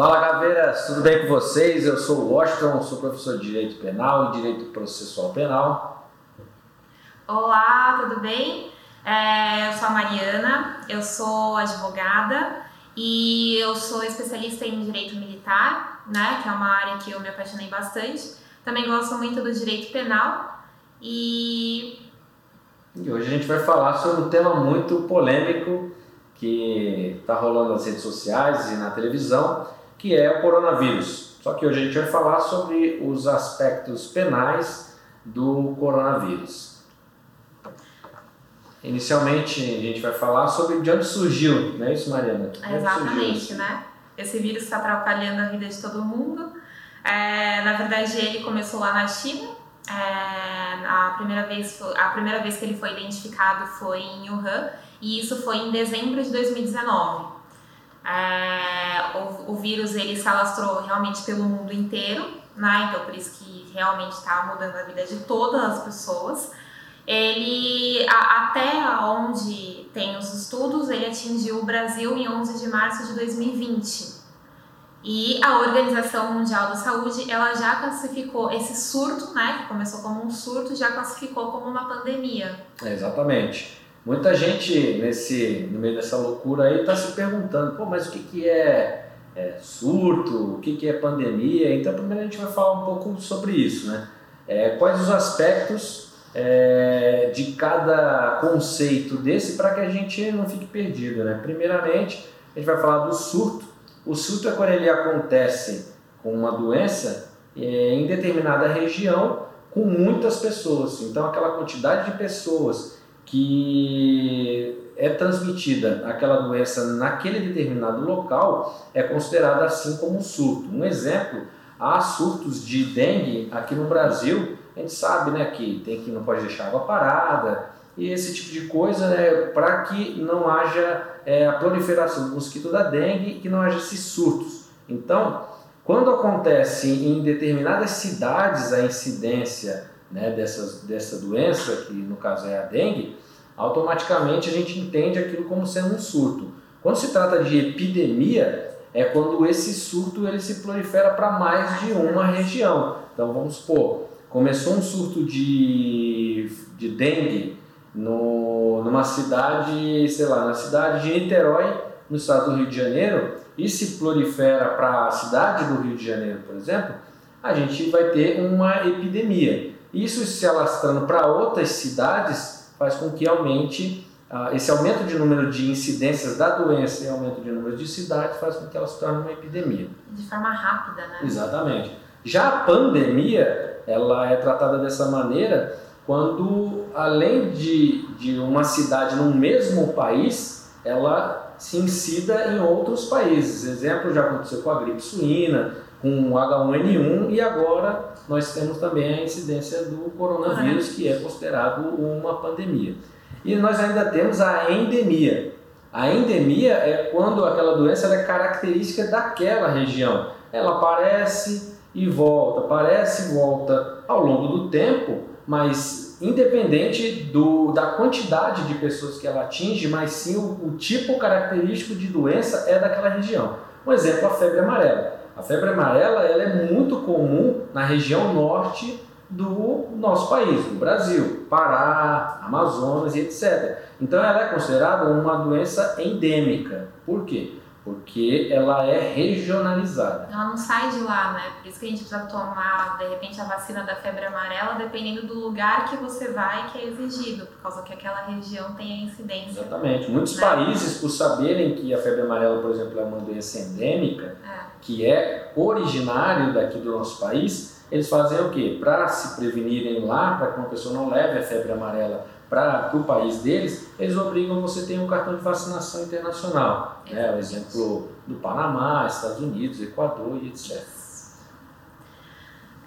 Fala Caveiras, tudo bem com vocês? Eu sou o Washington, sou professor de Direito Penal e Direito Processual Penal. Olá, tudo bem? É, eu sou a Mariana, eu sou advogada e eu sou especialista em Direito Militar, né, que é uma área que eu me apaixonei bastante. Também gosto muito do Direito Penal e... E hoje a gente vai falar sobre um tema muito polêmico que está rolando nas redes sociais e na televisão, que é o coronavírus. Só que hoje a gente vai falar sobre os aspectos penais do coronavírus. Inicialmente a gente vai falar sobre de onde surgiu, não é isso, Mariana? Exatamente, né? Esse vírus está atrapalhando a vida de todo mundo. É, na verdade, ele começou lá na China. É, a, primeira vez, a primeira vez que ele foi identificado foi em Wuhan, e isso foi em dezembro de 2019. É, o, o, vírus ele se alastrou realmente pelo mundo inteiro, né? então por isso que realmente está mudando a vida de todas as pessoas. Ele, a, até onde tem os estudos, ele atingiu o Brasil em 11 de março de 2020. E a Organização Mundial da Saúde, ela já classificou esse surto, né, que começou como um surto, já classificou como uma pandemia. Exatamente. Muita gente nesse, no meio dessa loucura aí está se perguntando, pô, mas o que, que é, é surto, o que, que é pandemia? Então, primeiro a gente vai falar um pouco sobre isso, né? É, quais os aspectos é, de cada conceito desse para que a gente não fique perdido, né? Primeiramente, a gente vai falar do surto. O surto é quando ele acontece com uma doença é, em determinada região com muitas pessoas. Então, aquela quantidade de pessoas que é transmitida aquela doença naquele determinado local é considerada assim como um surto. Um exemplo, há surtos de dengue aqui no Brasil, a gente sabe né, que tem que não pode deixar água parada e esse tipo de coisa né, para que não haja é, a proliferação do mosquito da dengue e que não haja esses surtos. Então, quando acontece em determinadas cidades a incidência né, dessas, dessa doença, que no caso é a dengue, automaticamente a gente entende aquilo como sendo um surto. Quando se trata de epidemia, é quando esse surto ele se prolifera para mais de uma região. Então vamos supor, começou um surto de, de dengue no, numa cidade, sei lá, na cidade de Niterói, no estado do Rio de Janeiro, e se prolifera para a cidade do Rio de Janeiro, por exemplo, a gente vai ter uma epidemia. Isso se alastrando para outras cidades faz com que aumente, uh, esse aumento de número de incidências da doença e aumento de número de cidades faz com que ela se torne uma epidemia. De forma rápida, né? Exatamente. Já a pandemia, ela é tratada dessa maneira quando, além de, de uma cidade no mesmo país, ela se incida em outros países. Exemplo já aconteceu com a gripe suína, com o H1N1 e agora nós temos também a incidência do coronavírus, que é considerado uma pandemia. E nós ainda temos a endemia. A endemia é quando aquela doença é característica daquela região. Ela aparece e volta, aparece e volta ao longo do tempo, mas independente do, da quantidade de pessoas que ela atinge, mas sim o, o tipo característico de doença é daquela região. Um exemplo, a febre amarela. A febre amarela ela é muito comum na região norte do nosso país, do Brasil, Pará, Amazonas e etc. Então ela é considerada uma doença endêmica. Por quê? Porque ela é regionalizada. Ela não sai de lá, né? Por isso que a gente precisa tomar, de repente, a vacina da febre amarela, dependendo do lugar que você vai, que é exigido, por causa que aquela região tem a incidência. Exatamente. Muitos né? países, por saberem que a febre amarela, por exemplo, é uma doença endêmica, é. que é originário daqui do nosso país, eles fazem o quê? Para se prevenirem lá, para que uma pessoa não leve a febre amarela para o país deles, eles obrigam você ter um cartão de vacinação internacional. Né? O exemplo do Panamá, Estados Unidos, Equador e etc.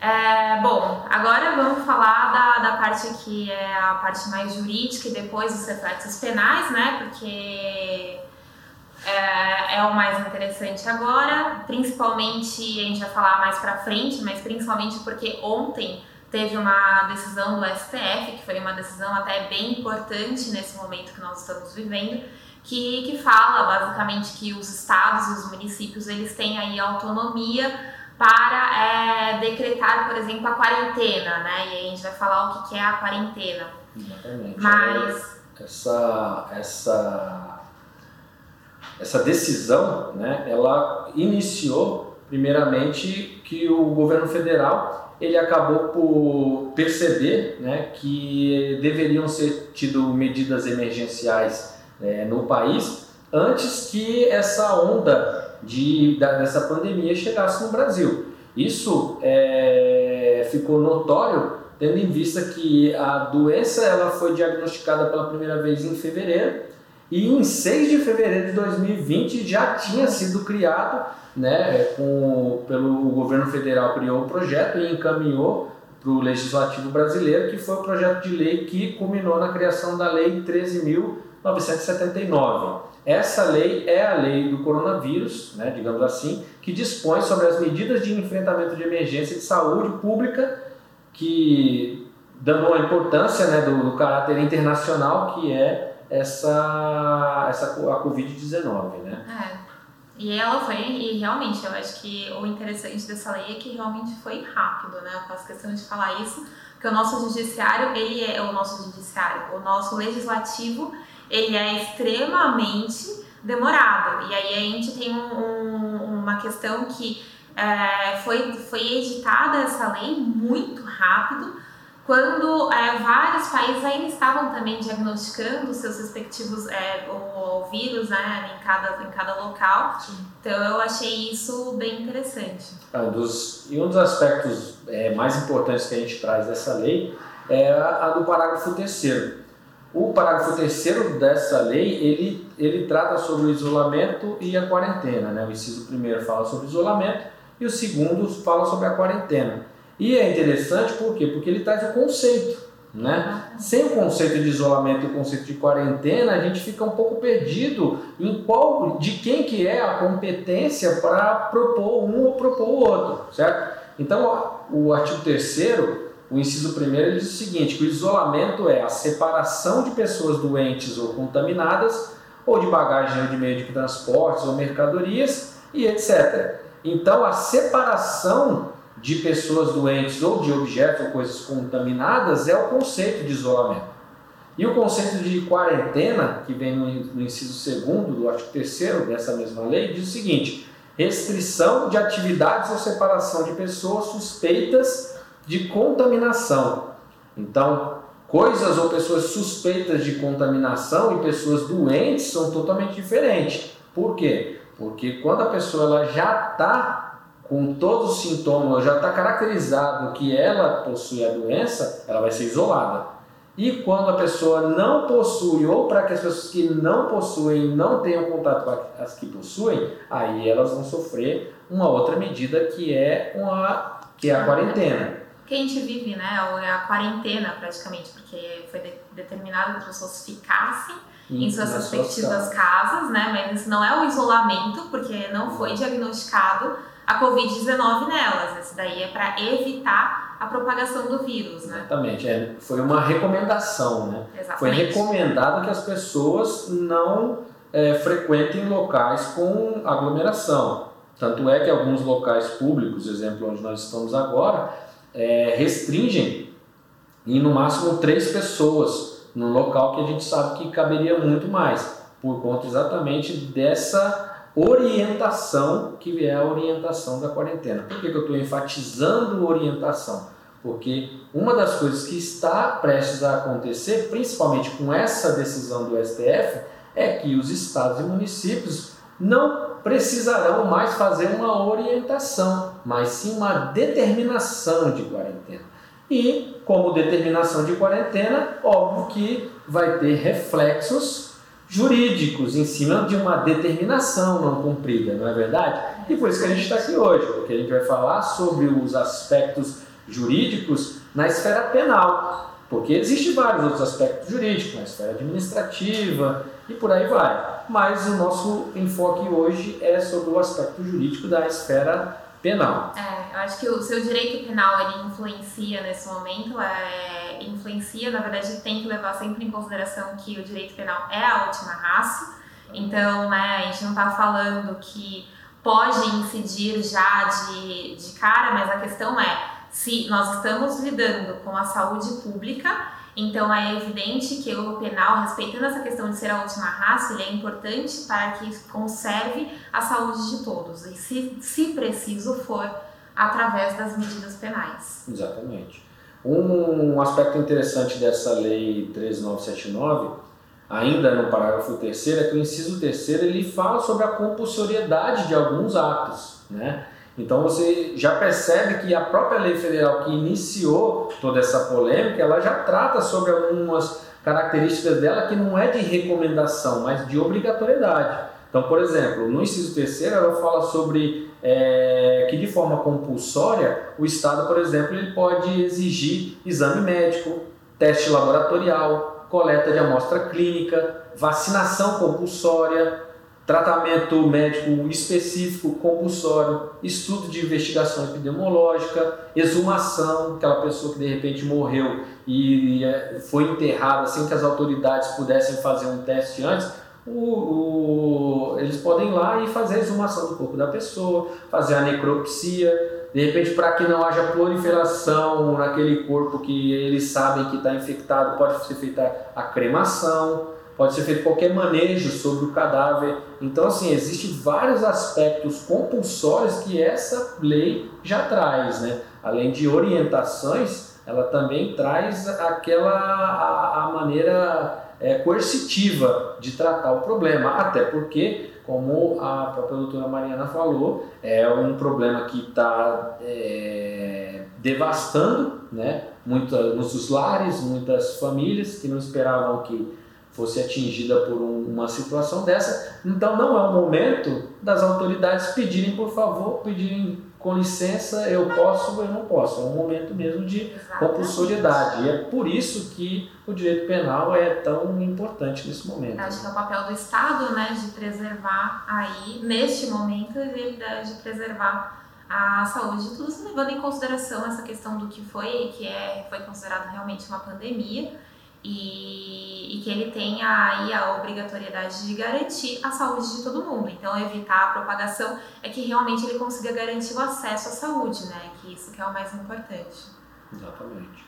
É, bom, agora vamos falar da, da parte que é a parte mais jurídica e depois os reflexos penais, né? Porque é, é, o mais interessante agora, principalmente a gente vai falar mais para frente, mas principalmente porque ontem teve uma decisão do STF, que foi uma decisão até bem importante nesse momento que nós estamos vivendo, que, que fala basicamente que os estados e os municípios eles têm aí autonomia para é, decretar, por exemplo, a quarentena, né? E aí a gente vai falar o que é a quarentena. Exatamente. Mas essa, essa, essa decisão, né, ela iniciou primeiramente que o governo federal ele acabou por perceber né, que deveriam ser tido medidas emergenciais é, no país antes que essa onda de, da, dessa pandemia chegasse no Brasil. Isso é, ficou notório tendo em vista que a doença ela foi diagnosticada pela primeira vez em fevereiro e em 6 de fevereiro de 2020 já tinha sido criado, né, com, pelo governo federal criou o projeto e encaminhou para o legislativo brasileiro, que foi o projeto de lei que culminou na criação da Lei 13.979. Essa lei é a lei do coronavírus, né, digamos assim, que dispõe sobre as medidas de enfrentamento de emergência de saúde pública que dando uma importância né, do, do caráter internacional que é essa, essa a Covid-19, né? É. E ela foi, e realmente, eu acho que o interessante dessa lei é que realmente foi rápido, né? Eu faço questão de falar isso, porque o nosso judiciário, ele é o nosso judiciário, o nosso legislativo, ele é extremamente demorado. E aí a gente tem um, um, uma questão que é, foi, foi editada essa lei muito rápido, quando é, vários países ainda estavam também diagnosticando seus respectivos é, o, o, vírus né, em, cada, em cada local. Sim. Então eu achei isso bem interessante. Ah, dos, e um dos aspectos é, mais importantes que a gente traz dessa lei é a, a do parágrafo terceiro. O parágrafo terceiro dessa lei, ele, ele trata sobre o isolamento e a quarentena. Né? O inciso primeiro fala sobre isolamento e o segundo fala sobre a quarentena. E é interessante por quê? Porque ele traz o conceito. Né? Sem o conceito de isolamento e o conceito de quarentena, a gente fica um pouco perdido em qual, de quem que é a competência para propor um ou propor o outro, certo? Então, o artigo 3 o inciso primeiro ele diz o seguinte, que o isolamento é a separação de pessoas doentes ou contaminadas, ou de bagagem ou de meio de transportes ou mercadorias e etc. Então, a separação de pessoas doentes ou de objetos ou coisas contaminadas é o conceito de isolamento. E o conceito de quarentena, que vem no, inciso segundo do artigo 3 dessa mesma lei, diz o seguinte: restrição de atividades ou separação de pessoas suspeitas de contaminação. Então, coisas ou pessoas suspeitas de contaminação e pessoas doentes são totalmente diferentes. Por quê? Porque quando a pessoa ela já está com todos os sintomas, já está caracterizado que ela possui a doença, ela vai ser isolada. E quando a pessoa não possui, ou para que as pessoas que não possuem não tenham contato com as que possuem, aí elas vão sofrer uma outra medida que é, uma, que é a quarentena. Que a gente vive, né? É a quarentena praticamente, porque foi de, determinado que as pessoas ficassem em suas respectivas casas, né? Mas isso não é o isolamento, porque não foi diagnosticado a Covid-19 nelas. Esse daí é para evitar a propagação do vírus, né? Exatamente. É, foi uma recomendação, né? Exatamente. Foi recomendado que as pessoas não é, frequentem locais com aglomeração. Tanto é que alguns locais públicos, exemplo onde nós estamos agora, é, restringem em no máximo três pessoas num local que a gente sabe que caberia muito mais, por conta exatamente dessa orientação que é a orientação da quarentena. Por que, que eu estou enfatizando orientação? Porque uma das coisas que está prestes a acontecer, principalmente com essa decisão do STF, é que os estados e municípios não precisarão mais fazer uma orientação, mas sim uma determinação de quarentena. E, como determinação de quarentena, óbvio que vai ter reflexos jurídicos em cima de uma determinação não cumprida, não é verdade? E por isso que a gente está aqui hoje, porque a gente vai falar sobre os aspectos jurídicos na esfera penal, porque existem vários outros aspectos jurídicos, na esfera administrativa e por aí vai. Mas o nosso enfoque hoje é sobre o aspecto jurídico da esfera penal. É, eu acho que o seu direito penal ele influencia nesse momento, é, influencia, na verdade, tem que levar sempre em consideração que o direito penal é a última raça. Então, né, a gente não está falando que pode incidir já de, de cara, mas a questão é se nós estamos lidando com a saúde pública, então é evidente que o penal, respeitando essa questão de ser a última raça, ele é importante para que conserve a saúde de todos e, se, se preciso for, através das medidas penais. Exatamente. Um aspecto interessante dessa lei 13979 ainda no parágrafo 3 é que o inciso 3 ele fala sobre a compulsoriedade de alguns atos, né? Então você já percebe que a própria lei federal que iniciou toda essa polêmica, ela já trata sobre algumas características dela que não é de recomendação, mas de obrigatoriedade. Então, por exemplo, no inciso terceiro ela fala sobre é, que de forma compulsória o Estado, por exemplo, ele pode exigir exame médico, teste laboratorial, coleta de amostra clínica, vacinação compulsória, tratamento médico específico compulsório, estudo de investigação epidemiológica, exumação, aquela pessoa que de repente morreu e é, foi enterrada sem que as autoridades pudessem fazer um teste antes, o, o, eles podem ir lá e fazer a exumação do corpo da pessoa, fazer a necropsia, de repente, para que não haja proliferação naquele corpo que eles sabem que está infectado, pode ser feita a cremação, pode ser feito qualquer manejo sobre o cadáver. Então, assim, existem vários aspectos compulsórios que essa lei já traz, né? Além de orientações, ela também traz aquela a, a maneira é, coercitiva de tratar o problema, até porque como a própria doutora Mariana falou, é um problema que está é, devastando né, muitos lares, muitas famílias que não esperavam que fosse atingida por um, uma situação dessa. Então não é o momento das autoridades pedirem, por favor, pedirem com licença, eu posso, eu não posso. É um momento mesmo de compulsoriedade. E é por isso que o direito penal é tão importante nesse momento. Acho que é o papel do Estado, né, de preservar aí, neste momento, de preservar a saúde de todos, levando em consideração essa questão do que foi, que é, foi considerado realmente uma pandemia e, e, que ele tenha aí a obrigatoriedade de garantir a saúde de todo mundo. Então, evitar a propagação é que realmente ele consiga garantir o acesso à saúde, né? Que isso que é o mais importante. Exatamente.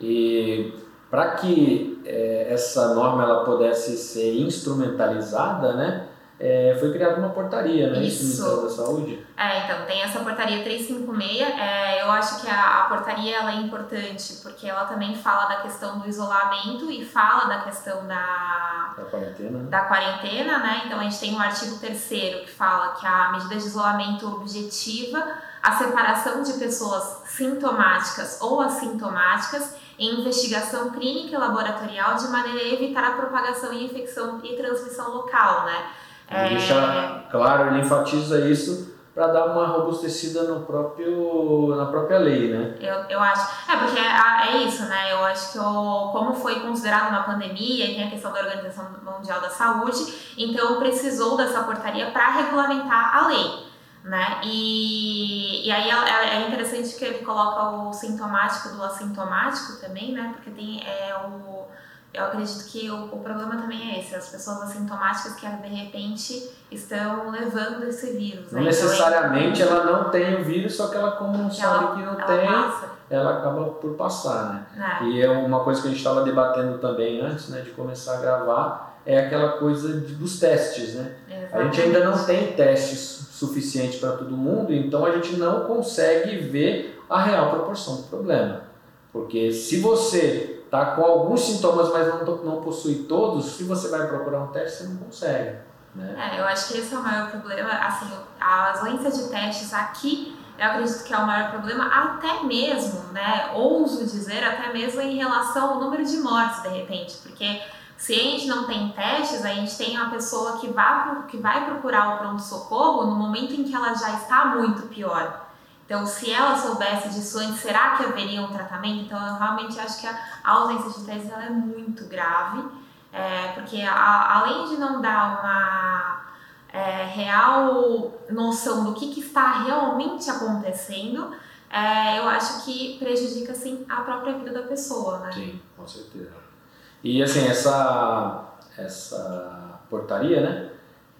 E para que é, essa norma ela pudesse ser instrumentalizada, né? É, foi criada uma portaria, né? Isso. Ministério da Saúde. É, então, tem essa portaria 356. É, eu acho que a, a, portaria ela é importante porque ela também fala da questão do isolamento e fala da questão da, da quarentena. Da quarentena, né? Então, a gente tem o artigo 3 que fala que a medida de isolamento objetiva a separação de pessoas sintomáticas ou assintomáticas em investigação clínica e laboratorial de maneira a evitar a propagação e infecção e transmissão local, né? É... Deixa claro, ele enfatiza isso para dar uma robustecida no próprio, na própria lei, né? Eu, eu acho. É, porque é, é isso, né? Eu acho que o, como foi considerado uma pandemia, tem a questão da Organização Mundial da Saúde, então precisou dessa portaria para regulamentar a lei. Né? E, e aí é, é interessante que ele coloca o sintomático do assintomático também, né? Porque tem é, o eu acredito que o, o, problema também é esse, as pessoas assintomáticas que de repente estão levando esse vírus. Não né? Então, necessariamente então, ela não tem o vírus, só que ela como não sabe que não ela tem, passa. ela acaba por passar, né? É. E é uma coisa que a gente estava debatendo também antes, né, de começar a gravar, é aquela coisa de, dos testes, né? Exatamente. A gente ainda não tem testes suficientes para todo mundo, então a gente não consegue ver a real proporção do problema. Porque se você tá com alguns sintomas, mas não, não possui todos, se você vai procurar um teste, você não consegue. Né? É, eu acho que esse é o maior problema. Assim, as ausência de testes aqui, eu acredito que é o maior problema, até mesmo, né, ouso dizer, até mesmo em relação ao número de mortes, de repente, porque se a gente não tem testes, a gente tem uma pessoa que vai, que vai procurar o pronto-socorro no momento em que ela já está muito pior. Então, se ela soubesse disso antes, será que haveria um tratamento? Então, eu realmente acho que a ausência de ela é muito grave, é, porque a, além de não dar uma é, real noção do que, que está realmente acontecendo, é, eu acho que prejudica sim a própria vida da pessoa, né? Sim, com certeza. E assim, essa, essa portaria, né?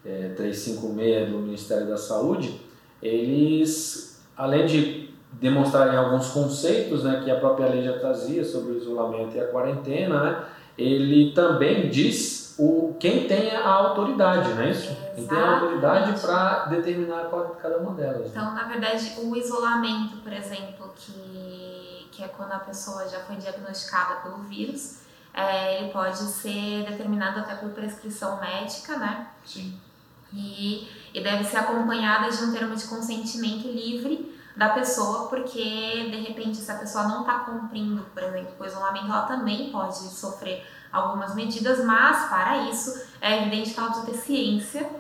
é, 356 do Ministério da Saúde, eles, além de demonstrarem alguns conceitos né, que a própria lei já trazia sobre o isolamento e a quarentena, né, ele também diz o, quem tem a autoridade, não é isso? Exatamente. Quem tem a autoridade para determinar cada uma delas. Né? Então, na verdade, o isolamento, por exemplo, que, que é quando a pessoa já foi diagnosticada pelo vírus, é, ele pode ser determinado até por prescrição médica, né? Sim. E, e deve ser acompanhada de um termo de consentimento livre da pessoa, porque de repente se a pessoa não está cumprindo, por exemplo, o isolamento, ela também pode sofrer algumas medidas, mas para isso é evidente que ela precisa ter ciência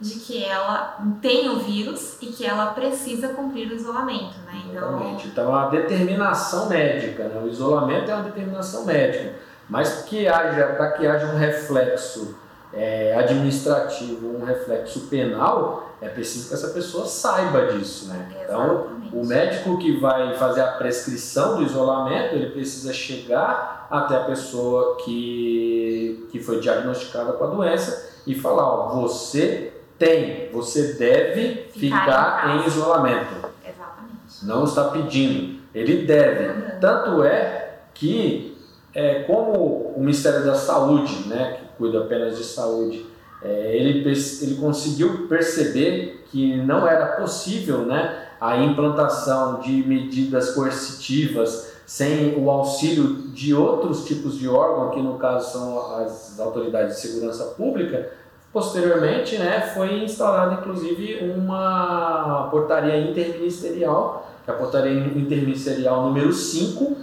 de que ela tem o vírus e que ela precisa cumprir o isolamento, né? Então, então a determinação médica, né? o isolamento é uma determinação médica, mas que haja para que haja um reflexo é, administrativo, um reflexo penal, é preciso que essa pessoa saiba disso, né? Então, o médico que vai fazer a prescrição do isolamento, ele precisa chegar até a pessoa que, que foi diagnosticada com a doença e falar, ó, você tem, você deve ficar, ficar em, em, isolamento. Exatamente. Não está pedindo, ele deve. Tanto é que, é, como o Ministério da Saúde, né, que cuida apenas de saúde, é, ele, ele conseguiu perceber que não era possível né, a implantação de medidas coercitivas sem o auxílio de outros tipos de órgão, que no caso são as autoridades de segurança pública, posteriormente né, foi instaurada inclusive uma portaria interministerial, que é a portaria interministerial número 5,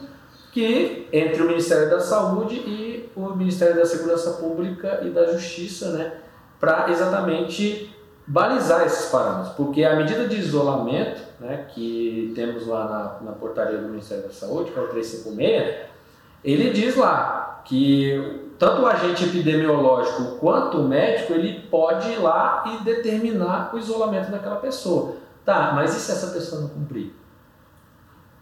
que entre o Ministério da Saúde e o Ministério da Segurança Pública e da Justiça, né, para exatamente balizar esses parâmetros, porque a medida de isolamento, né, que temos lá na, na portaria do Ministério da Saúde, que é o 356, ele diz lá que tanto o agente epidemiológico quanto o médico, ele pode ir lá e determinar o isolamento daquela pessoa. Tá, mas e se essa pessoa não cumprir?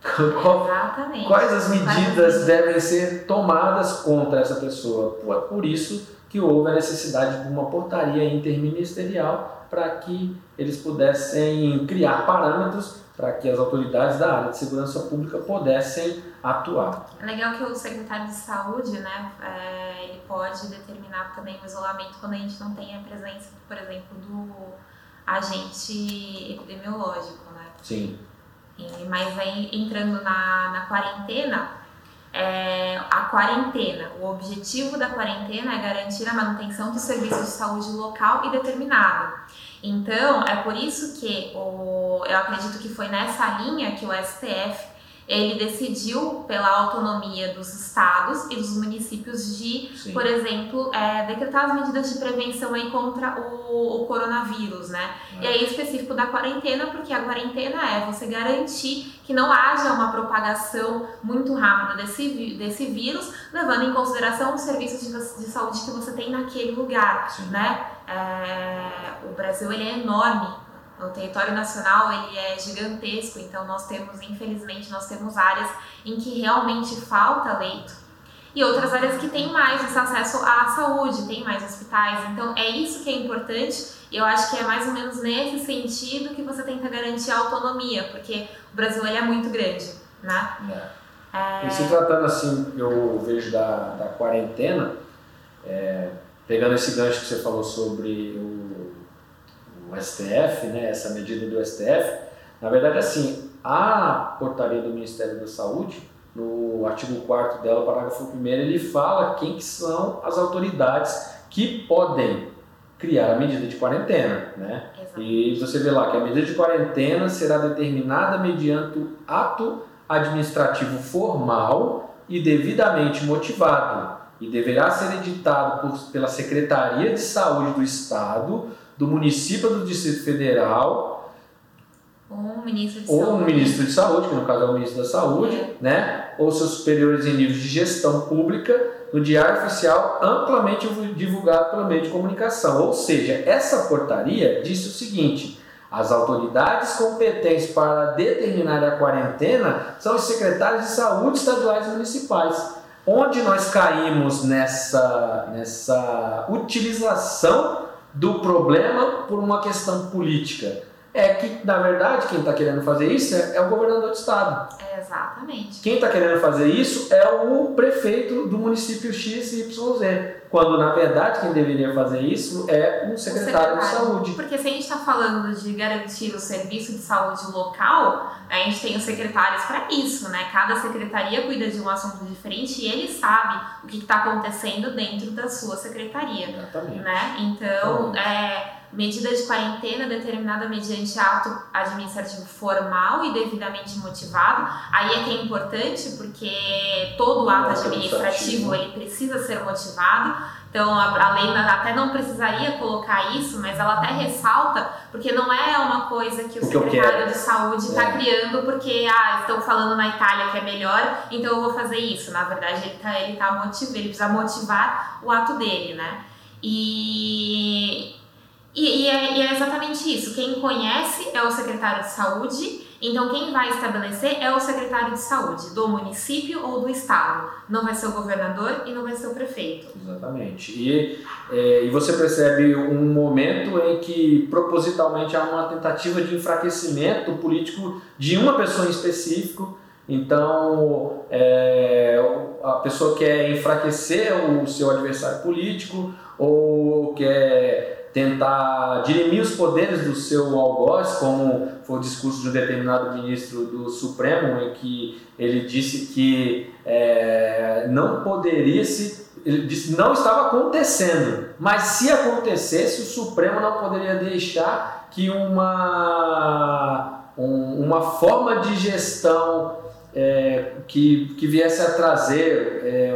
Exatamente. Quais as medidas devem ser tomadas contra essa pessoa? Por, por isso que houve a necessidade de uma portaria interministerial para que eles pudessem criar parâmetros para que as autoridades da área de segurança pública pudessem atuar. É legal que o secretário de saúde, né, é, ele pode determinar também o isolamento quando a gente não tem a presença, por exemplo, do agente epidemiológico, né? Sim. Mas aí entrando na, na quarentena, é, a quarentena. O objetivo da quarentena é garantir a manutenção do serviço de saúde local e determinado. Então, é por isso que o, eu acredito que foi nessa linha que o STF ele decidiu pela autonomia dos estados e dos municípios de, Sim. por exemplo, é, decretar as medidas de prevenção aí contra o, o coronavírus, né? É. E aí específico da quarentena, porque a quarentena é você garantir que não haja uma propagação muito rápida desse, desse vírus, levando em consideração os serviços de, de saúde que você tem naquele lugar, Sim. né? É, o Brasil ele é enorme, o território nacional ele é gigantesco, então nós temos, infelizmente, nós temos áreas em que realmente falta leito e outras áreas que têm mais esse acesso à saúde, tem mais hospitais. Então é isso que é importante. Eu acho que é mais ou menos nesse sentido que você tenta garantir a autonomia, porque o Brasil ele é muito grande, né? É. É... E se tratando assim, eu vejo da, da quarentena, é, pegando esse gancho que você falou sobre o o STF, né, essa medida do STF, na verdade, assim, a portaria do Ministério da Saúde, no artigo 4 dela, parágrafo 1 ele fala quem que são as autoridades que podem criar a medida de quarentena, né? E você vê lá que a medida de quarentena será determinada mediante ato administrativo formal e devidamente motivado e deverá ser editado por, pela Secretaria de Saúde do Estado do município do Distrito Federal ou um ministro de ou saúde, um ministro de saúde que no caso é o ministro da saúde, é. né, ou seus superiores em nível de gestão pública no diário oficial amplamente divulgado pelo meio de comunicação. Ou seja, essa portaria disse o seguinte: as autoridades competentes para determinar a quarentena são os secretários de saúde estaduais e municipais. Onde nós caímos nessa, nessa utilização do problema por uma questão política é que, na verdade, quem está querendo fazer isso é, é, o governador do estado. É exatamente. Quem está querendo fazer isso é o prefeito do município XYZ. Quando, na verdade, quem deveria fazer isso é um secretário, secretário. de saúde. Porque se a gente está falando de garantir o serviço de saúde local, a gente tem os secretários para isso, né? Cada secretaria cuida de um assunto diferente e ele sabe o que está acontecendo dentro da sua secretaria. Exatamente. Né? Então, é medida de quarentena determinada mediante ato administrativo formal e devidamente motivado. Aí é que é importante porque todo ato administrativo ele precisa ser motivado. Então a, lei até não precisaria colocar isso, mas ela até ressalta porque não é uma coisa que o, o secretário de saúde está é. criando porque ah, estão falando na Itália que é melhor, então eu vou fazer isso. Na verdade ele está ele tá motivando, ele precisa motivar o ato dele, né? E e, e, é, e, é, exatamente isso. Quem conhece é o secretário de saúde, então quem vai estabelecer é o secretário de saúde do município ou do estado. Não vai ser o governador e não vai ser o prefeito. Exatamente. E, é, e você percebe um momento em que propositalmente há uma tentativa de enfraquecimento político de uma pessoa em específico. Então, é, a pessoa quer enfraquecer o seu adversário político ou quer tentar dirimir os poderes do seu algoz, como foi o discurso de um determinado ministro do Supremo, em que ele disse que é, não poderia se. Ele disse não estava acontecendo, mas se acontecesse, o Supremo não poderia deixar que uma, um, uma forma de gestão é, que, que viesse a trazer é,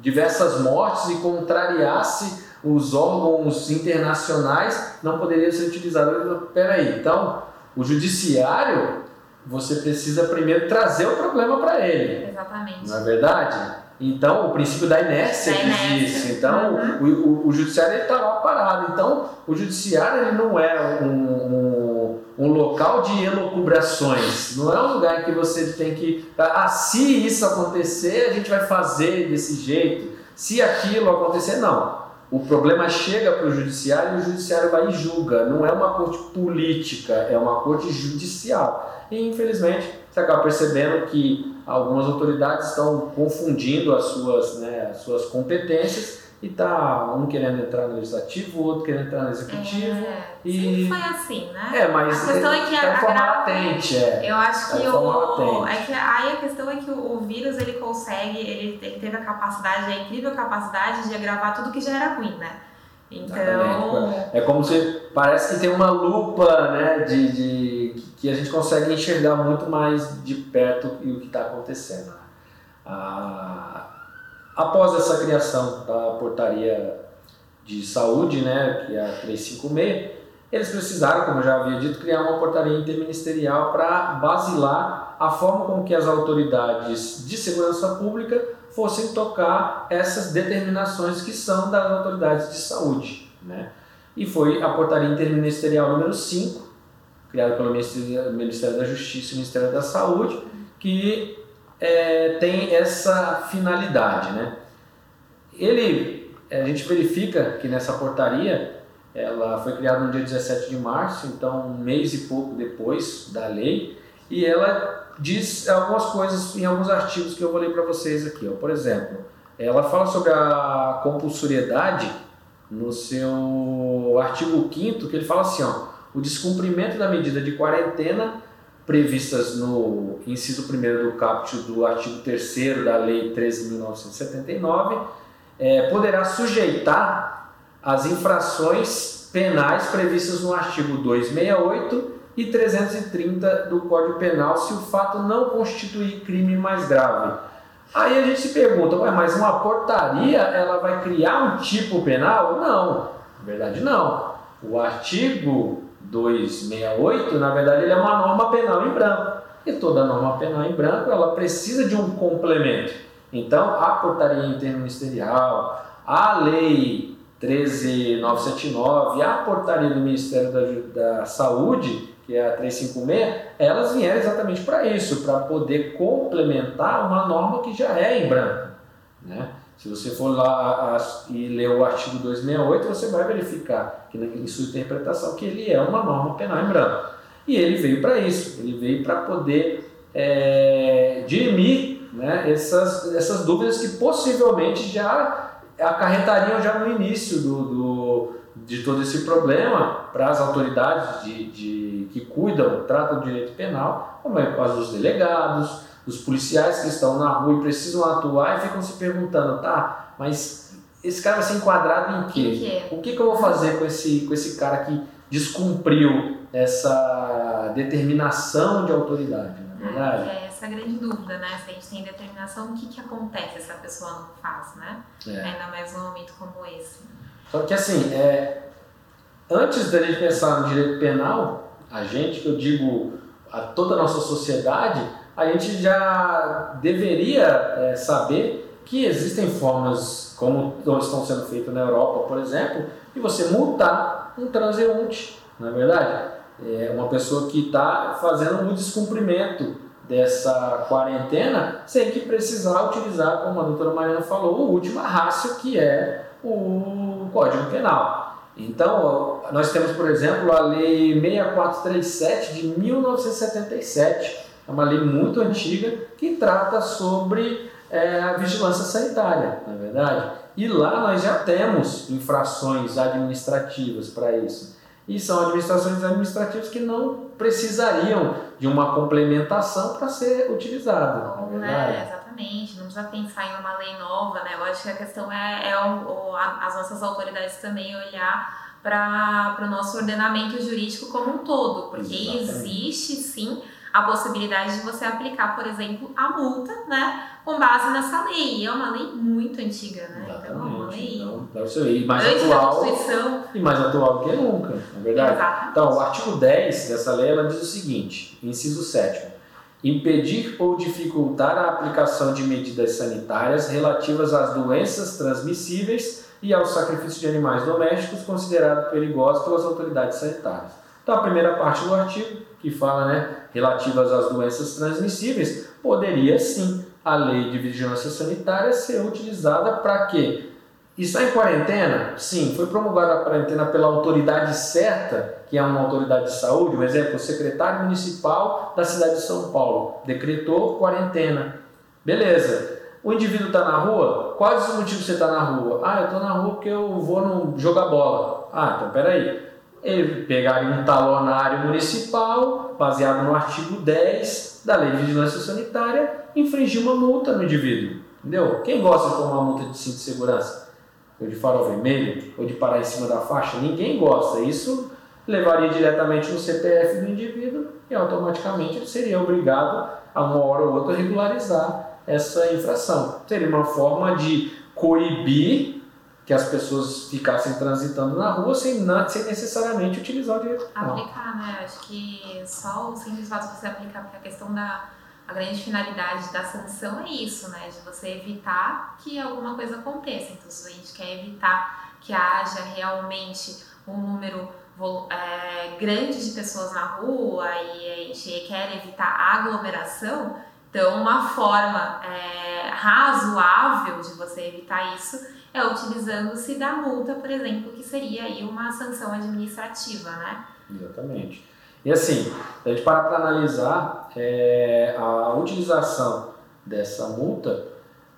diversas mortes e contrariasse os órgãos internacionais não poderiam ser utilizados. Peraí, então o judiciário você precisa primeiro trazer o problema para ele. Exatamente. Não é verdade? Então, o princípio da inércia, da inércia. diz Então, uhum. o, o, o, judiciário está lá parado. Então, o judiciário ele não é um, um, um, local de elocubrações. Não é um lugar que você tem que. Ah, se isso acontecer, a gente vai fazer desse jeito. Se aquilo acontecer, não. O problema chega para o judiciário e o judiciário vai e julga. Não é uma corte política, é uma corte judicial. E infelizmente você acaba percebendo que algumas autoridades estão confundindo as suas, né, as suas competências e tá um querendo entrar no legislativo, o outro querendo entrar no executivo. É, e foi assim, né? É, mas a questão é que tá a, forma latente, é. Eu acho que tá o é que aí a questão é que o, o, vírus ele consegue, ele, ele teve a capacidade, a incrível capacidade de agravar tudo que já era ruim, né? Então. É como se parece que tem uma lupa, né, de, de que a gente consegue enxergar muito mais de perto o que está acontecendo. Ah, Após essa criação da portaria de saúde, né, que é a 356, eles precisaram, como eu já havia dito, criar uma portaria interministerial para basilar a forma como que as autoridades de segurança pública fossem tocar essas determinações que são das autoridades de saúde. Né? E foi a portaria interministerial número 5, criada pelo Ministério da Justiça e Ministério da Saúde, que é, tem essa finalidade. Né? Ele, a gente verifica que nessa portaria, ela foi criada no dia 17 de março, então um mês e pouco depois da lei, e ela diz algumas coisas em alguns artigos que eu vou ler para vocês aqui. Ó. Por exemplo, ela fala sobre a compulsoriedade no seu artigo 5 que ele fala assim, ó, o descumprimento da medida de quarentena previstas no inciso 1 do caput do artigo 3 da Lei 13.979, é, poderá sujeitar as infrações penais previstas no artigo 268 e 330 do Código Penal se o fato não constituir crime mais grave. Aí a gente se pergunta, mas uma portaria ela vai criar um tipo penal? Não, na verdade não. O artigo 268, na verdade, ele é uma norma penal em branco. E toda norma penal em branco, ela precisa de um complemento. Então, a portaria interministerial, a lei 13979, a portaria do Ministério da, da Saúde, que é a 356, elas vieram exatamente para isso, para poder complementar uma norma que já é em branco. Né? Se você for lá e ler o artigo 268, você vai verificar que em sua interpretação que ele é uma norma penal em branco. E ele veio para isso, ele veio para poder é, dirimir né, essas, essas dúvidas que possivelmente já acarretariam já no início do, do de todo esse problema para as autoridades de, de, que cuidam, tratam do direito penal, como é o caso dos delegados, dos policiais que estão na rua e precisam atuar e ficam se perguntando, tá, mas esse cara vai ser enquadrado em quê? O que, que eu vou fazer com esse, com esse cara que descumpriu essa determinação de autoridade, na é verdade? É, essa a grande dúvida, né? Se a gente tem determinação, o que, que acontece se a pessoa não faz, né? É. Ainda mais num momento como esse. Só que assim, é, antes da gente pensar no direito penal, a gente, que eu digo a toda a nossa sociedade, a gente já deveria é, saber que existem formas, como estão sendo feitas na Europa, por exemplo, de você multar um transeunte, não é verdade? É uma pessoa que está fazendo um descumprimento dessa quarentena sem que precisar utilizar, como a doutora Mariana falou, o último rácio que é o Código Penal. Então, nós temos, por exemplo, a Lei 6437 de 1977, é uma lei muito antiga que trata sobre é, a vigilância sanitária, na é verdade. E lá nós já temos infrações administrativas para isso. E são administrações administrativas que não precisariam de uma complementação para ser utilizada. Não, né? Exatamente, não precisa pensar em uma lei nova, né? Eu acho que a questão é, é o, a, as nossas autoridades também olhar para o nosso ordenamento jurídico como um todo, porque Exatamente. existe sim a possibilidade de você aplicar, por exemplo, a multa, né, com base nessa lei. É uma lei muito antiga, né? Exatamente. Então, é uma lei. Então, deve e mais atual. E mais atual que nunca, na é verdade. Exatamente. Então, o artigo 10 dessa lei ela diz o seguinte: inciso 7 impedir ou dificultar a aplicação de medidas sanitárias relativas às doenças transmissíveis e ao sacrifício de animais domésticos considerados perigosos pelas autoridades sanitárias. Então, a primeira parte do artigo, que fala né, relativas às doenças transmissíveis, poderia sim a lei de vigilância sanitária ser utilizada para quê? Está em quarentena? Sim, foi promulgada a quarentena pela autoridade certa, que é uma autoridade de saúde, um exemplo, o secretário municipal da cidade de São Paulo decretou quarentena. Beleza. O indivíduo está na rua? Quais os motivos você está na rua? Ah, eu estou na rua porque eu vou no, jogar bola. Ah, então peraí. Ele pegaria um talonário municipal, baseado no artigo 10 da Lei de Vigilância Sanitária, infringir uma multa no indivíduo. Entendeu? Quem gosta de tomar multa de cinto de segurança? Ou de farol vermelho? Ou de parar em cima da faixa? Ninguém gosta. Isso levaria diretamente no CPF do indivíduo e automaticamente ele seria obrigado a uma hora ou outra regularizar essa infração. Seria uma forma de coibir que as pessoas ficassem transitando na rua sem, sem necessariamente utilizar o direito penal. Aplicar, né? Acho que só o simples fato de você aplicar, porque a questão da a grande finalidade da sanção é isso, né? De você evitar que alguma coisa aconteça. Então, se a gente quer evitar que haja realmente um número é, grande de pessoas na rua e a gente quer evitar aglomeração, então, uma forma é, razoável de você evitar isso é utilizando-se da multa, por exemplo, que seria aí uma sanção administrativa, né? Exatamente. E assim, a gente para para analisar é, a utilização dessa multa,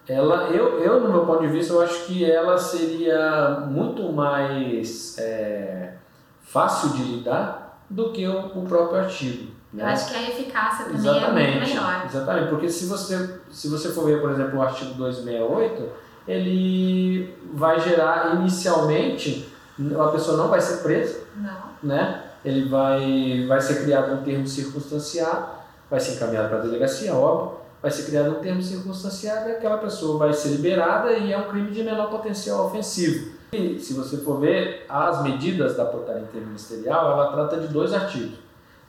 ela, eu, eu, no meu ponto de vista, eu acho que ela seria muito mais é, fácil de lidar do que o, o próprio artigo. Né? Eu acho que a eficácia também exatamente, é muito melhor. Exatamente, porque se você, se você for ver, por exemplo, o artigo 268, ele vai gerar inicialmente, a pessoa não vai ser presa, não. né? ele vai, vai ser criado um termo circunstanciado, vai ser encaminhado para a delegacia, óbvio, vai ser criado um termo circunstanciado e aquela pessoa vai ser liberada e é um crime de menor potencial ofensivo. E se você for ver, as medidas da portaria interministerial, ela trata de dois artigos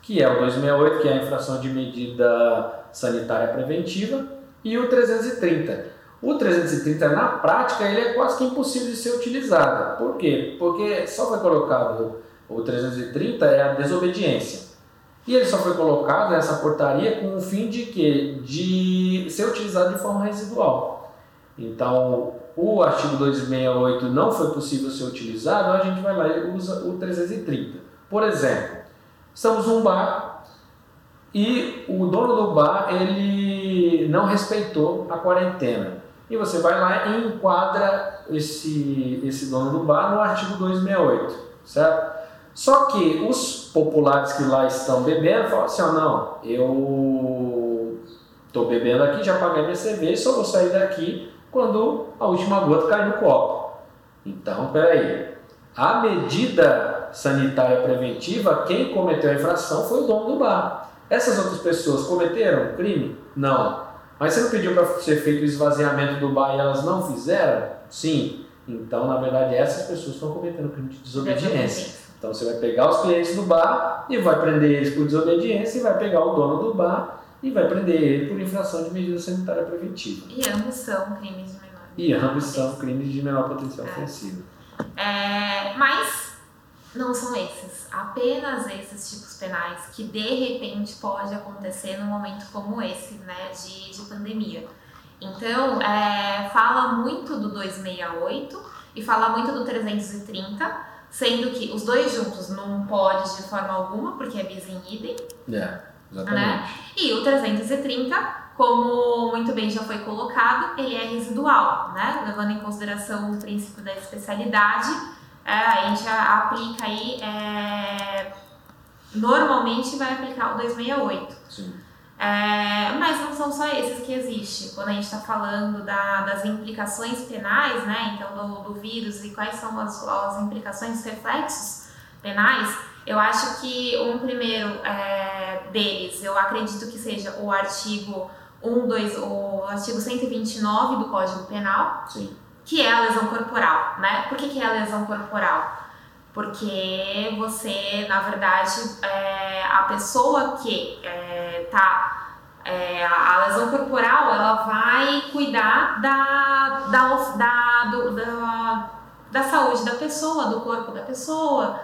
que é o 268, que é a infração de medida sanitária preventiva, e o 330. O 330, na prática, ele é quase que impossível de ser utilizado. Por quê? Porque só foi colocado o 330 é a desobediência. E ele só foi colocado nessa portaria com o fim de quê? De ser utilizado de forma residual. Então, o artigo 268 não foi possível ser utilizado, a gente vai lá e usa o 330. Por exemplo, estamos num bar e o dono do bar ele não respeitou a quarentena. E você vai lá e enquadra esse, esse dono do bar no artigo 268, certo? Só que os populares que lá estão bebendo falam assim: oh, não, eu estou bebendo aqui, já paguei minha cerveja, só vou sair daqui quando a última gota cai no copo. Então, peraí. A medida sanitária preventiva, quem cometeu a infração foi o dono do bar. Essas outras pessoas cometeram crime? Não. Mas você não pediu para ser feito o esvaziamento do bar e elas não fizeram? Sim. Então, na verdade, essas pessoas estão cometendo crime de desobediência. Então, você vai pegar os clientes do bar e vai prender eles por desobediência e vai pegar o dono do bar e vai prender ele por infração de medida sanitária preventiva. E ambos são crimes de menor E ambos são crimes de menor potencial é. ofensivo. É, mas não são esses, apenas esses tipos penais que de repente pode acontecer num momento como esse, né, de, de pandemia. Então, é, fala muito do 268 e fala muito do 330, sendo que os dois juntos não pode de forma alguma, porque é bis in idem. É, exatamente. Né? E o 330 como muito bem já foi colocado, ele é residual, né? Levando em consideração o princípio da especialidade, é, a gente aplica aí, é, normalmente vai aplicar o 268. Sim. É, mas não são só esses que existem. Quando a gente está falando da, das implicações penais, né, então do, do vírus e quais são as, as implicações, os reflexos penais, eu acho que um primeiro é, deles, eu acredito que seja o artigo 1, 2, o artigo 129 do Código Penal, Sim. Que é a lesão corporal, né? Por que, que é a lesão corporal? Porque você, na verdade, é, a pessoa que é, tá. É, a lesão corporal ela vai cuidar da, da, da, do, da, da saúde da pessoa, do corpo da pessoa.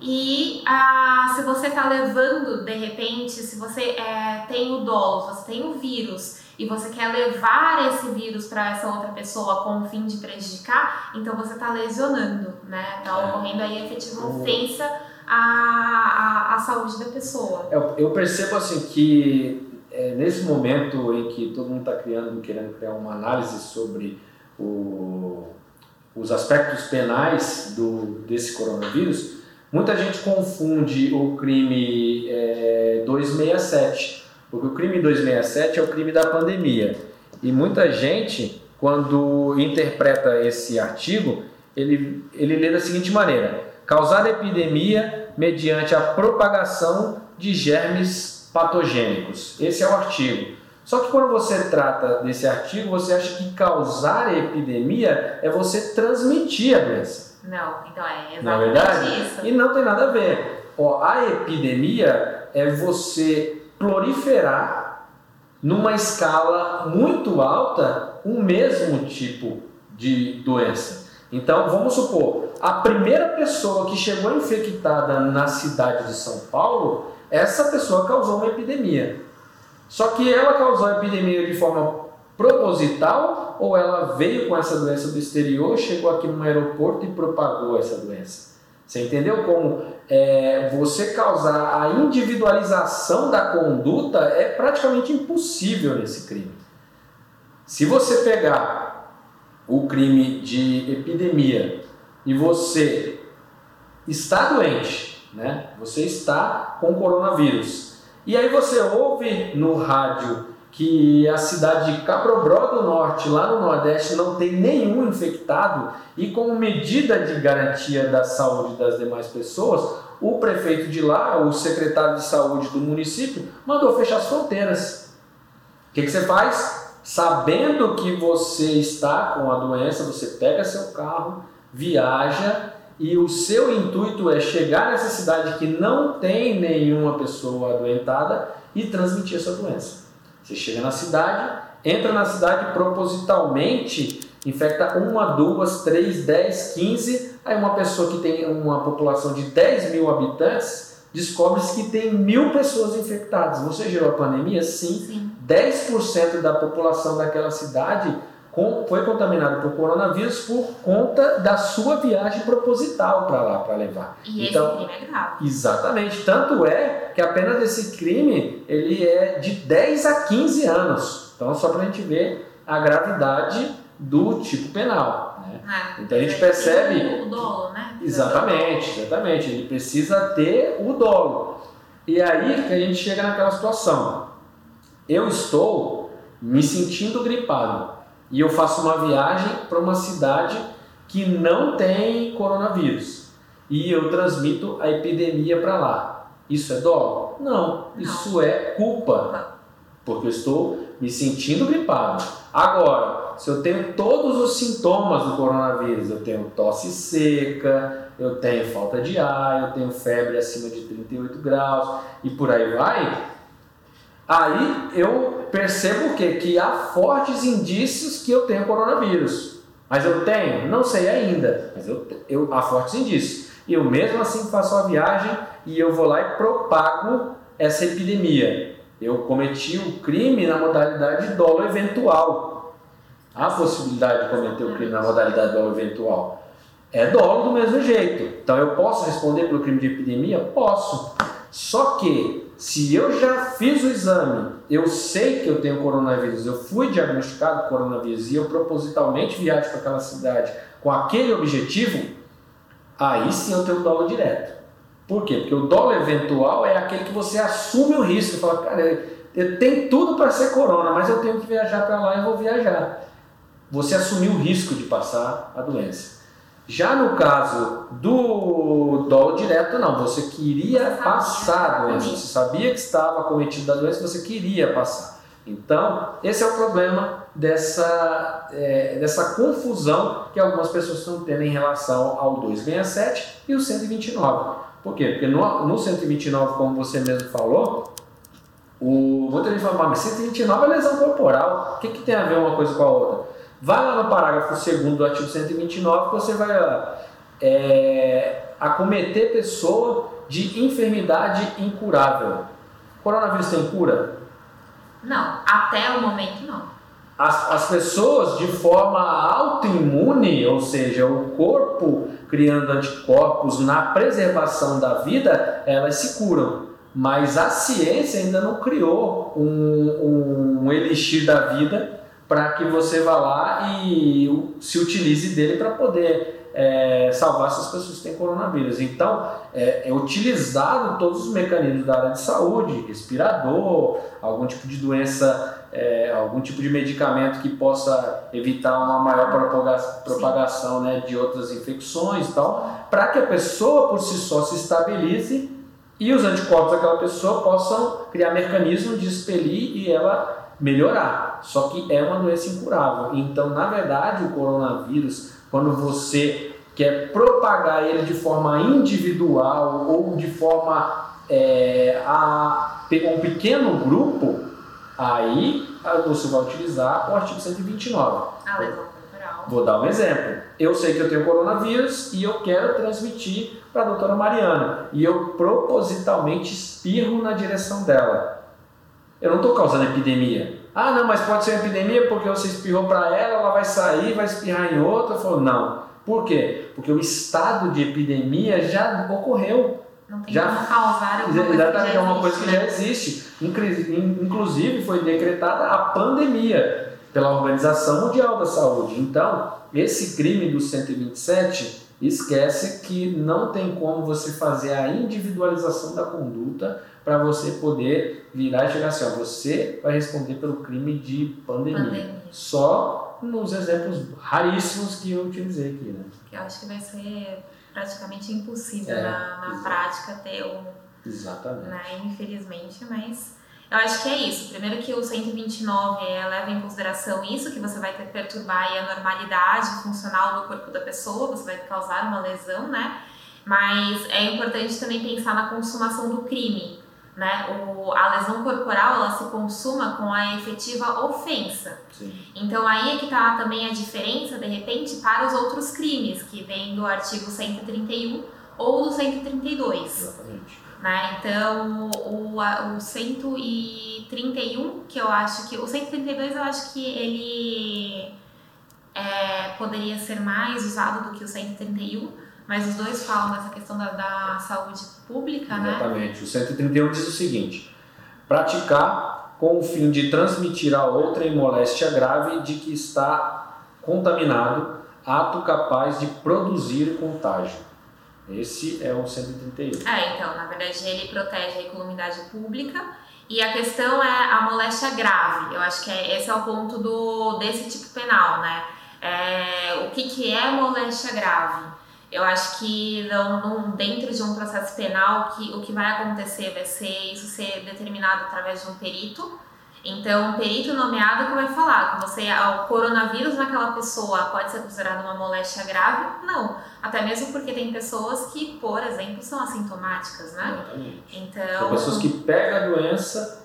E ah, se você está levando, de repente, se você é, tem o dolo, você tem o vírus e você quer levar esse vírus para essa outra pessoa com o fim de prejudicar, então você está lesionando, né? Está é. ocorrendo aí efetiva ofensa à, à, à, saúde da pessoa. Eu, eu percebo assim que é, nesse momento em que todo mundo está criando, querendo criar uma análise sobre o, os aspectos penais do, desse coronavírus, muita gente confunde o crime é, 267 porque o crime 267 é o crime da pandemia. E muita gente, quando interpreta esse artigo, ele, ele lê da seguinte maneira: causar epidemia mediante a propagação de germes patogênicos. Esse é o artigo. Só que quando você trata desse artigo, você acha que causar epidemia é você transmitir a doença. Não, então é exatamente Na verdade, isso. E não tem nada a ver. Ó, a epidemia é você proliferar numa escala muito alta o mesmo tipo de doença. Então, vamos supor, a primeira pessoa que chegou infectada na cidade de São Paulo, essa pessoa causou uma epidemia. Só que ela causou a epidemia de forma proposital ou ela veio com essa doença do exterior, chegou aqui no aeroporto e propagou essa doença? Você entendeu como é, você causar a individualização da conduta é praticamente impossível nesse crime. Se você pegar o crime de epidemia e você está doente, né? Você está com coronavírus. E aí você ouve no rádio que a cidade de Caprobró do Norte, lá no Nordeste, não tem nenhum infectado e como medida de garantia da saúde das demais pessoas, o prefeito de lá, o secretário de saúde do município, mandou fechar as fronteiras. O que, que você faz? Sabendo que você está com a doença, você pega seu carro, viaja e o seu intuito é chegar nessa cidade que não tem nenhuma pessoa adoentada e transmitir essa doença. Você chega na cidade, entra na cidade propositalmente, infecta uma, duas, três, dez, quinze. Aí uma pessoa que tem uma população de 10 mil habitantes descobre-se que tem mil pessoas infectadas. Você gerou a pandemia? Sim. Sim. 10% da população daquela cidade foi contaminado por coronavírus por conta da sua viagem proposital para lá, para levar. E então, esse crime é grave. Exatamente. Tanto é que a pena desse crime ele é de 10 a 15 anos. Então, só para a gente ver a gravidade do tipo penal. Né? É, então a gente percebe. O dolo, né? Exatamente, exatamente. Ele precisa ter o dolo. E aí que a gente chega naquela situação. Eu estou me sentindo gripado e eu faço uma viagem para uma cidade que não tem coronavírus e eu transmito a epidemia para lá. Isso é dolo? Não, isso é culpa, porque eu estou me sentindo gripado. Agora, se eu tenho todos os sintomas do coronavírus, eu tenho tosse seca, eu tenho falta de ar, eu tenho febre acima de 38 graus e por aí vai, Aí eu percebo o quê? Que há fortes indícios que eu tenho coronavírus. Mas eu tenho? Não sei ainda. Mas eu, eu, há fortes indícios. E eu mesmo assim faço a viagem e eu vou lá e propago essa epidemia. Eu cometi o um crime na modalidade dolo eventual. Há possibilidade de cometer o crime na modalidade dolo eventual. É dolo do mesmo jeito. Então eu posso responder pelo crime de epidemia? Posso. Só que se eu já fiz o exame, eu sei que eu tenho coronavírus, eu fui diagnosticado com coronavírus e eu propositalmente viajo para aquela cidade com aquele objetivo, aí sim eu tenho o dolo direto. Por quê? Porque o dolo eventual é aquele que você assume o risco, fala, cara, eu tenho tudo para ser corona, mas eu tenho que viajar para lá e vou viajar. Você assumiu o risco de passar a doença. Já no caso do dolo direto, não. Você queria passar a doença. Você sabia que estava cometido da doença, você queria passar. Então, esse é o problema dessa, é, dessa confusão que algumas pessoas estão tendo em relação ao 267 e o 129. Por quê? Porque no, no 129, como você mesmo falou, o, gente fala, mas 129 é lesão corporal. O que, que tem a ver uma coisa com a outra? Vai lá no parágrafo 2 do artigo 129 que você vai é, acometer pessoa de enfermidade incurável. Coronavírus tem cura? Não, até o momento não. As, as pessoas de forma autoimune, ou seja, o corpo criando anticorpos na preservação da vida, elas se curam. Mas a ciência ainda não criou um, um elixir da vida para que você vá lá e se utilize dele para poder é, salvar essas pessoas que têm coronavírus. Então, é, é, utilizado todos os mecanismos da área de saúde, respirador, algum tipo de doença, é, algum tipo de medicamento que possa evitar uma maior propagação né, de outras infecções e tal, para que a pessoa por si só se estabilize e os anticorpos daquela pessoa possam criar mecanismo de expelir e ela melhorar. Só que é uma doença incurável. Então, na verdade, o coronavírus, quando você quer propagar ele de forma individual ou de forma é, a um pequeno grupo, aí você vai utilizar o artigo 129. A lesão corporal. Vou dar um exemplo. Eu sei que eu tenho coronavírus e eu quero transmitir para a doutora Mariana. E eu propositalmente espirro na direção dela eu não estou causando epidemia. Ah, não, mas pode ser epidemia porque você espirrou para ela, ela vai sair, vai espirrar em outra. Eu falo, não. Por quê? Porque o estado de epidemia já ocorreu. Não tem já, como causar alguma coisa Exatamente, é uma coisa que já né? existe. Inclusive foi decretada a pandemia pela Organização Mundial da Saúde. Então, esse crime do 127 esquece que não tem como você fazer a individualização da conduta para você poder virar e chegar assim, ó, você vai responder pelo crime de pandemia. pandemia. Só nos exemplos raríssimos que eu utilizei aqui, né? Que eu acho que vai ser praticamente impossível é, na, na prática ter um... Exatamente. Né, infelizmente, mas... Eu acho que é isso. Primeiro que o 129 é, leva em consideração isso, que você vai ter que perturbar a normalidade funcional do corpo da pessoa, você vai causar uma lesão, né? Mas é importante também pensar na consumação do crime né? O, a lesão corporal ela se consuma com a efetiva ofensa. Sim. Então aí é que está também a diferença, de repente, para os outros crimes, que vem do artigo 131 ou do 132. Exatamente. Né? Então, o, o 131, que eu acho que. O 132 eu acho que ele é, poderia ser mais usado do que o 131, mas os dois falam dessa questão da, da saúde pública, né? Exatamente. O 131 diz o seguinte: praticar com o fim de transmitir a outrem moléstia grave de que está contaminado, ato capaz de produzir contágio. Esse é o 131. É, então, na verdade, ele protege a incolumidade pública e a questão é a moléstia grave. Eu acho que é, esse é o ponto do, desse tipo penal, né? É, o que, que é moléstia grave? Eu acho que não, não, dentro de um processo penal, que, o que vai acontecer vai ser isso ser determinado através de um perito. Então, um perito nomeado que vai falar que você, o coronavírus naquela pessoa pode ser considerado uma moléstia grave? Não. Até mesmo porque tem pessoas que, por exemplo, são assintomáticas, né? Exatamente. Então. São pessoas que pegam a doença,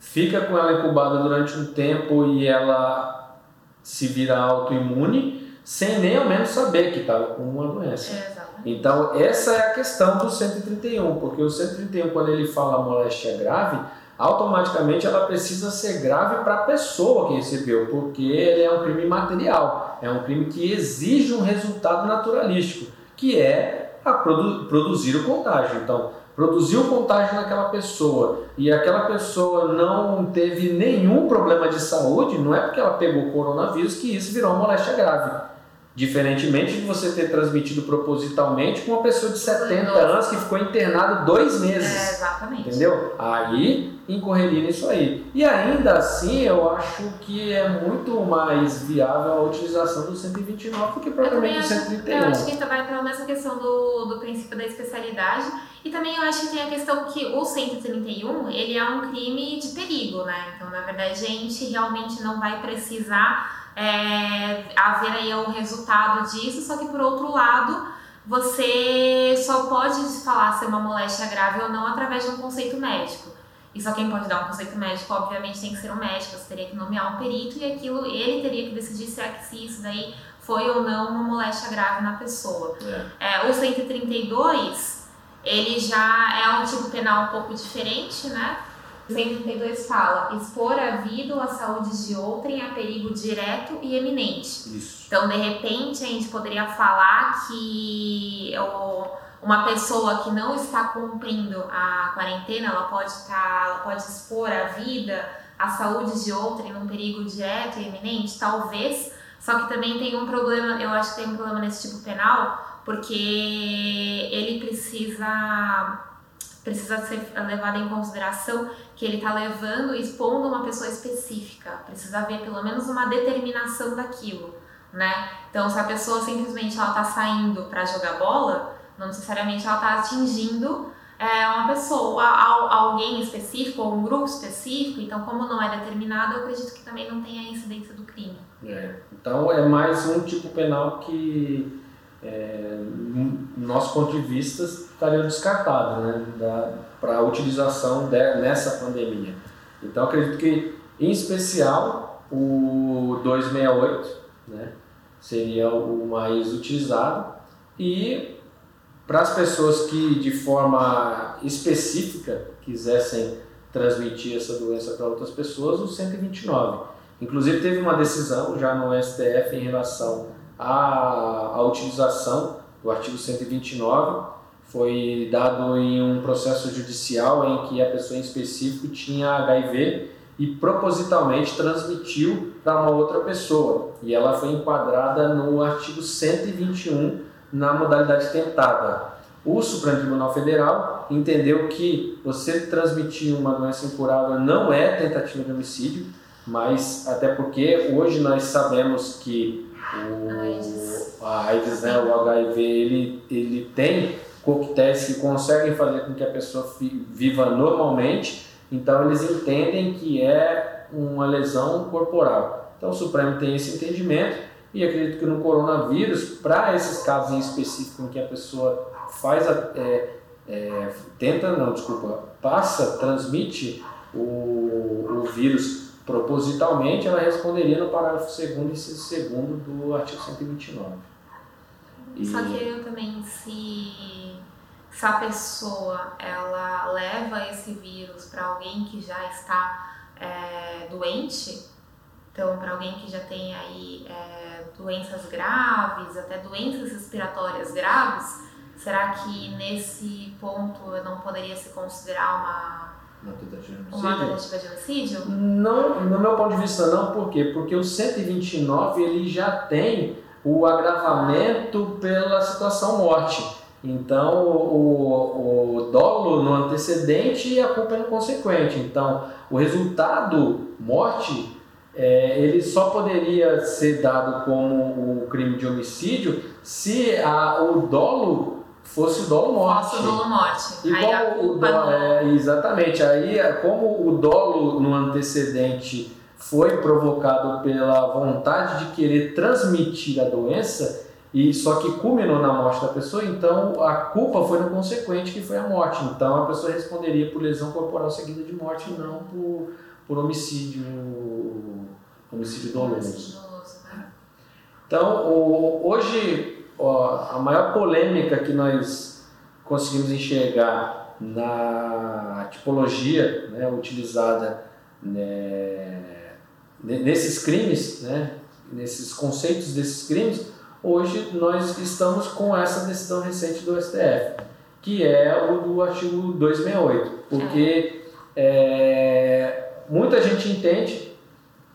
fica com ela incubada durante um tempo e ela se vira autoimune sem nem ao menos saber que estava com uma doença. Exatamente. Então, essa é a questão do 131, porque o 131, quando ele fala moléstia grave, automaticamente ela precisa ser grave para a pessoa que recebeu, porque ele é um crime material, é um crime que exige um resultado naturalístico, que é produ produzir o contágio. Então, produzir o contágio naquela pessoa e aquela pessoa não teve nenhum problema de saúde, não é porque ela pegou coronavírus que isso virou uma moléstia grave. Diferentemente de você ter transmitido propositalmente com uma pessoa de 70 anos que ficou internado dois meses. É, exatamente. Entendeu? Aí incorreria nisso aí. E ainda assim, eu acho que é muito mais viável a utilização do 129 do que propriamente o 131. Eu acho que vai pela mesma questão do, do princípio da especialidade. E também eu acho que tem a questão que o 131, ele é um crime de perigo, né? Então, na verdade, a gente realmente não vai precisar é, haver aí um resultado disso, só que por outro lado, você só pode falar se é uma moléstia grave ou não através de um conceito médico. E só quem pode dar um conceito médico, obviamente, tem que ser um médico, você teria que nomear um perito e aquilo ele teria que decidir se, é, se isso daí foi ou não uma moléstia grave na pessoa. É. É, o 132, ele já é um tipo penal um pouco diferente, né? 132 fala expor a vida ou a saúde de outrem a perigo direto e eminente. Isso. Então, de repente, a gente poderia falar que uma pessoa que não está cumprindo a quarentena, ela pode estar, ela pode expor a vida, a saúde de outrem num perigo direto e eminente, talvez. Só que também tem um problema, eu acho que tem um problema nesse tipo penal, porque ele precisa precisa ser levado em consideração que ele está levando e expondo uma pessoa específica. Precisa haver pelo menos uma determinação daquilo, né? Então, se a pessoa simplesmente ela está saindo para jogar bola, não necessariamente ela está atingindo é, uma pessoa, alguém específico ou um grupo específico. Então, como não é determinado, eu acredito que também não tem a incidência do crime. É. Então, é mais um tipo penal que é, nosso ponto de vista, estaria descartado né, para a utilização de, nessa pandemia. Então, acredito que, em especial, o 268 né, seria o mais utilizado e para as pessoas que, de forma específica, quisessem transmitir essa doença para outras pessoas, o 129. Inclusive, teve uma decisão já no STF em relação a, a utilização do artigo 129 foi dado em um processo judicial em que a pessoa em específico tinha HIV e propositalmente transmitiu para uma outra pessoa. E ela foi enquadrada no artigo 121 na modalidade tentada. O Supremo Tribunal Federal entendeu que você transmitir uma doença incurável não é tentativa de homicídio, mas até porque hoje nós sabemos que o, a AIDS, né, o HIV, ele, ele tem coquetéis que conseguem fazer com que a pessoa viva normalmente, então eles entendem que é uma lesão corporal. Então o Supremo tem esse entendimento e acredito que no coronavírus, para esses casos em específico em que a pessoa faz a, é, é, tenta, não, desculpa, passa, transmite o, o vírus propositalmente, ela responderia no parágrafo 2 e segundo do artigo 129. E... Só que eu também, se, se a pessoa ela leva esse vírus para alguém que já está é, doente, então para alguém que já tem aí é, doenças graves, até doenças respiratórias graves, será que nesse ponto não poderia se considerar uma de uma homicídio? tentativa de homicídio? Não, no meu ponto de vista não, por quê? Porque o 129 ele já tem o agravamento pela situação morte. Então, o, o dolo no antecedente e a culpa é no consequente. Então, o resultado morte, é, ele só poderia ser dado como o crime de homicídio se a, o dolo fosse o dolo morte. Fosse dolo morte. E Aí a culpa dolo, não- é, exatamente, aí é, como o dolo no antecedente foi provocado pela vontade de querer transmitir a doença e só que culminou na morte da pessoa, então a culpa foi no consequente que foi a morte. Então a pessoa responderia por lesão corporal seguida de morte e não por, por homicídio homicídio doloso. né? Então, o- hoje, a maior polêmica que nós conseguimos enxergar na tipologia né, utilizada né, ne- nesses crimes, né, nesses conceitos desses crimes, hoje nós estamos com essa decisão recente do STF, que é o do artigo 268, porque é, muita gente entende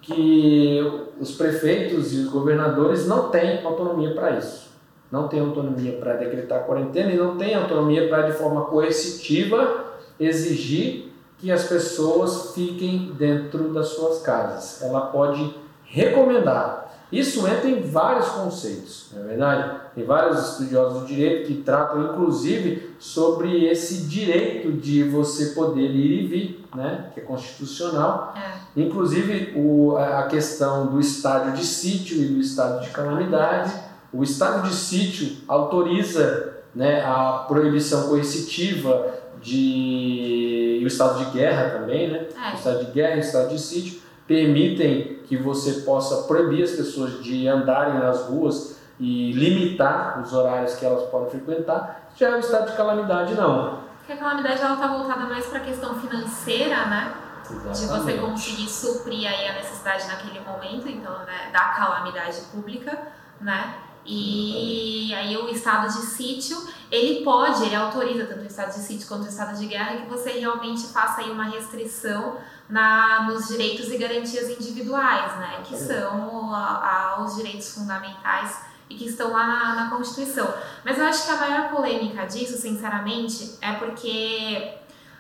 que os prefeitos e os governadores não têm autonomia para isso. Não têm autonomia para decretar quarentena e não têm autonomia para, de forma coercitiva, exigir que as pessoas fiquem dentro das suas casas. Ela pode recomendar. Isso entra em vários conceitos, não é verdade? Tem vários estudiosos do direito que tratam, inclusive, sobre esse direito de você poder ir e vir, né? que é constitucional, É. Inclusive o, a questão do estádio de sítio e do estado de calamidade. O estado de sítio autoriza né, a proibição coercitiva de. e o estado de guerra também, né? O É, estado de guerra e o estado de sítio permitem que você possa proibir as pessoas de andarem nas ruas e limitar os horários que elas podem frequentar. Já é o estado de calamidade, não. porque a calamidade ela tá voltada mais para a questão financeira, né? De você Exatamente. conseguir suprir aí a necessidade naquele momento, então, né, da calamidade pública, né? E aí o estado de sítio, ele pode, ele autoriza tanto o estado de sítio quanto o estado de guerra que você realmente faça aí uma restrição na, nos direitos e garantias individuais, né? Que são a- a- os direitos fundamentais e que estão lá na, na Constituição. Mas eu acho que a maior polêmica disso, sinceramente, é porque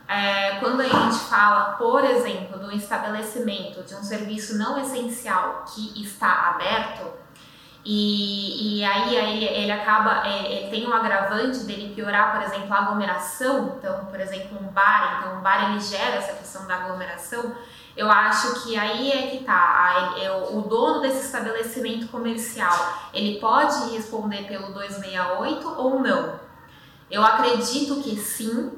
é, quando a gente fala, por exemplo, do estabelecimento de um serviço não essencial que está aberto, e, e aí ele, ele acaba, é, ele tem um agravante dele piorar, por exemplo, a aglomeração. Então, por exemplo, um bar, então um bar ele gera essa questão da aglomeração. Eu acho que aí é que tá. a- é o- o dono desse estabelecimento comercial, ele pode responder pelo 268 ou não? Eu acredito que sim,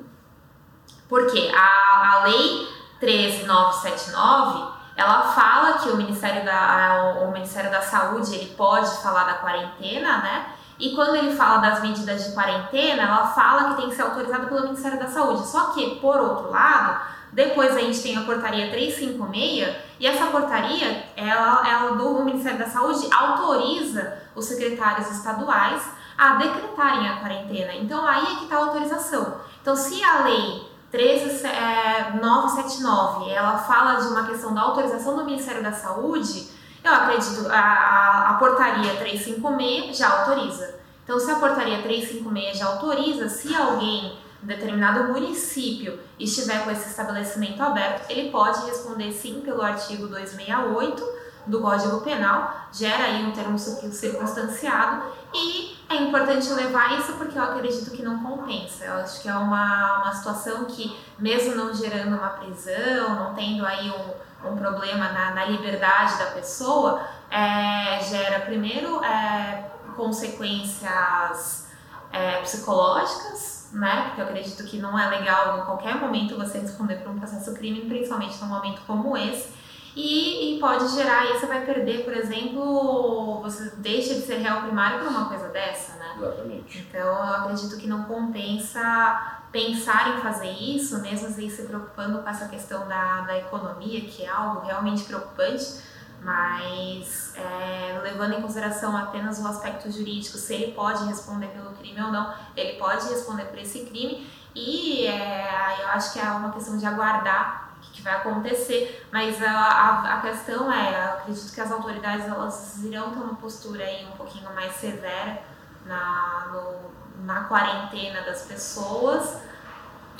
porque a, a lei 13979, ela fala que o Ministério da, o Ministério da Saúde ele pode falar da quarentena, né? E quando ele fala das medidas de quarentena, ela fala que tem que ser autorizado pelo Ministério da Saúde. Só que, por outro lado, depois a gente tem a portaria 356 e essa portaria, ela, ela do Ministério da Saúde autoriza os secretários estaduais a decretarem a quarentena. Então aí é que está a autorização. Então se a lei 13979 ela fala de uma questão da autorização do Ministério da Saúde, eu acredito a, a, portaria 356 já autoriza. Então se a portaria 356 já autoriza, se alguém determinado município estiver com esse estabelecimento aberto, ele pode responder sim pelo artigo 268 do Código Penal, gera aí um termo cir- circunstanciado e é importante levar isso porque eu acredito que não compensa. Eu acho que é uma, uma situação que, mesmo não gerando uma prisão, não tendo aí um, um problema na, na liberdade da pessoa, é, gera primeiro é, consequências é, psicológicas, né? Porque eu acredito que não é legal em qualquer momento você responder por um processo crime, principalmente num momento como esse. E, e pode gerar, aí você vai perder, por exemplo, você deixa de ser réu primário por uma coisa dessa, né? Exatamente. Então eu acredito que não compensa pensar em fazer isso, mesmo assim se preocupando com essa questão da, da economia, que é algo realmente preocupante, mas é, levando em consideração apenas o aspecto jurídico, se ele pode responder pelo crime ou não, ele pode responder por esse crime e é, eu acho que é uma questão de aguardar que vai acontecer, mas a, a, a, questão é, acredito que as autoridades elas irão ter uma postura aí um pouquinho mais severa na, no, na quarentena das pessoas.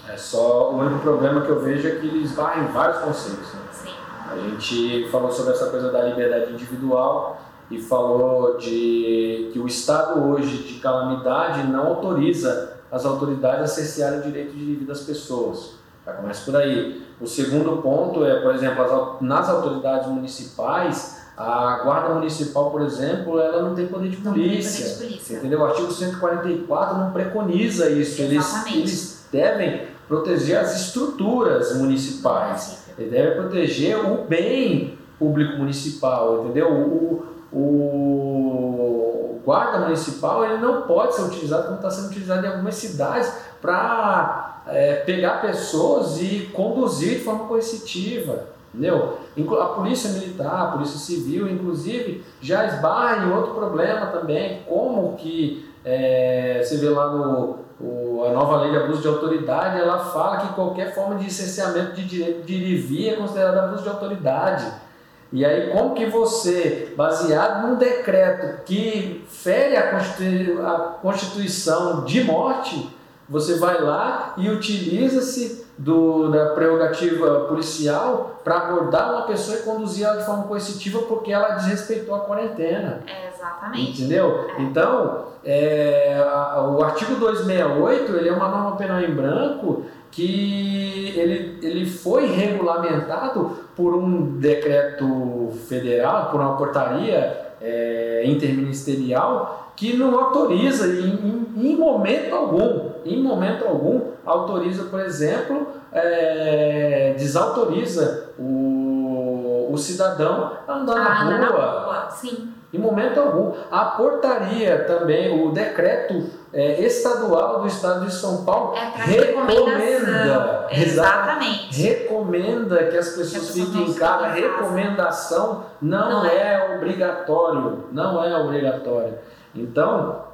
É só o único problema que eu vejo é que eles varrem vários conceitos. Né? Sim. A gente falou sobre essa coisa da liberdade individual e falou de que o Estado hoje de calamidade não autoriza as autoridades a cercearem o direito de vida das pessoas. Já começa por aí. O segundo ponto é, por exemplo, nas autoridades municipais, a guarda municipal, por exemplo, ela não tem poder de polícia. Poder de polícia. Entendeu? O artigo 144 não preconiza isso. Eles, eles devem proteger as estruturas municipais. Ele deve proteger o bem público municipal, entendeu? O, o guarda municipal ele não pode ser utilizado como está sendo utilizado em algumas cidades para é, pegar pessoas e conduzir de forma coercitiva. Entendeu? A polícia militar, a polícia civil, inclusive, já esbarra em outro problema também, como que é, você vê lá no, o, a nova lei de abuso de autoridade, ela fala que qualquer forma de licenciamento de direito de ir é considerada abuso de autoridade. E aí, como que você, baseado num decreto que fere a, Constitu a Constituição de morte, você vai lá e utiliza-se da prerrogativa policial para abordar uma pessoa e conduzir ela de forma coercitiva porque ela desrespeitou a quarentena. É, exatamente. Entendeu? É. Então, é, o artigo 268 ele é uma norma penal em branco que ele, ele foi regulamentado por um decreto federal, por uma portaria é, interministerial que não autoriza em, em, em, momento algum, em momento algum, autoriza, por exemplo, é, desautoriza o, o cidadão a andar na rua. Na rua. Sim. Em momento algum. A portaria também, o decreto é, estadual do estado de São Paulo é recomenda, exatamente, recomenda que as pessoas que fiquem em casa. Recomendação não, não é. é obrigatório, não é obrigatório. Então,